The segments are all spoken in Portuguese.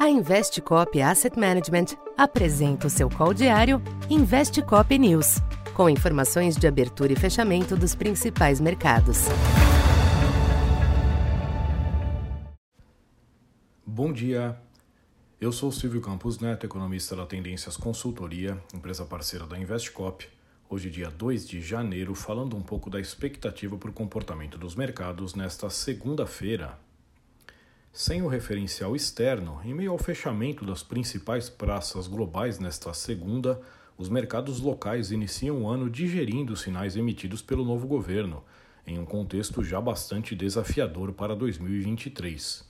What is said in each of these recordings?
A Investcop Asset Management apresenta o seu call diário Investcop News, com informações de abertura e fechamento dos principais mercados. Bom dia. Eu sou Silvio Campos Neto, economista da Tendências Consultoria, empresa parceira da Investcop. Hoje, dia 2 de janeiro, falando um pouco da expectativa para o comportamento dos mercados nesta segunda-feira, sem o referencial externo, em meio ao fechamento das principais praças globais nesta segunda, os mercados locais iniciam o ano digerindo os sinais emitidos pelo novo governo, em um contexto já bastante desafiador para 2023.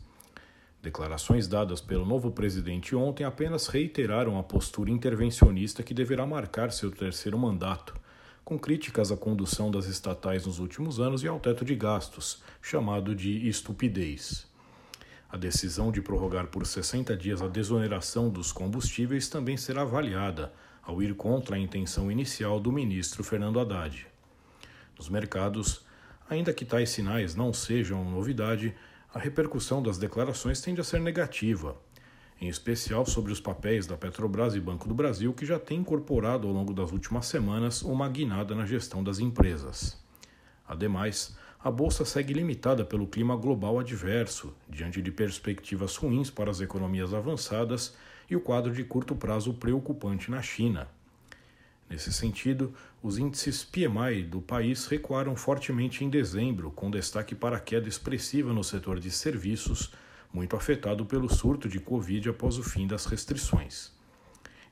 Declarações dadas pelo novo presidente ontem apenas reiteraram a postura intervencionista que deverá marcar seu terceiro mandato, com críticas à condução das estatais nos últimos anos e ao teto de gastos, chamado de estupidez. A decisão de prorrogar por 60 dias a desoneração dos combustíveis também será avaliada, ao ir contra a intenção inicial do ministro Fernando Haddad. Nos mercados, ainda que tais sinais não sejam novidade, a repercussão das declarações tende a ser negativa, em especial sobre os papéis da Petrobras e Banco do Brasil, que já têm incorporado ao longo das últimas semanas uma guinada na gestão das empresas. Ademais, a bolsa segue limitada pelo clima global adverso, diante de perspectivas ruins para as economias avançadas e o quadro de curto prazo preocupante na China. Nesse sentido, os índices PMI do país recuaram fortemente em dezembro, com destaque para a queda expressiva no setor de serviços, muito afetado pelo surto de Covid após o fim das restrições.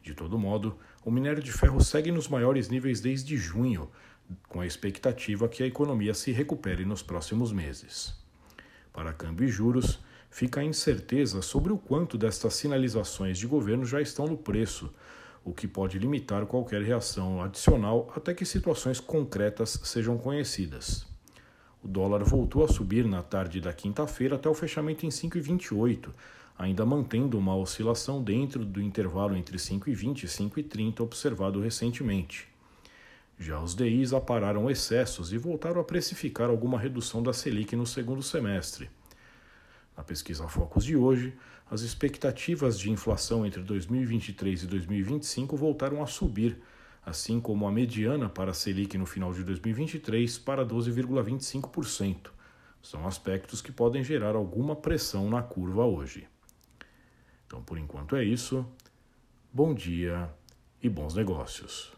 De todo modo, o minério de ferro segue nos maiores níveis desde junho, com a expectativa que a economia se recupere nos próximos meses. Para câmbio e juros, fica a incerteza sobre o quanto destas sinalizações de governo já estão no preço, o que pode limitar qualquer reação adicional até que situações concretas sejam conhecidas. O dólar voltou a subir na tarde da quinta-feira até o fechamento em 5,28, ainda mantendo uma oscilação dentro do intervalo entre 5,20 e 5,30 observado recentemente. Já os DIs apararam excessos e voltaram a precificar alguma redução da Selic no segundo semestre. Na pesquisa Focus de hoje, as expectativas de inflação entre 2023 e 2025 voltaram a subir, assim como a mediana para a Selic no final de 2023 para 12,25%. São aspectos que podem gerar alguma pressão na curva hoje. Então, por enquanto é isso. Bom dia e bons negócios.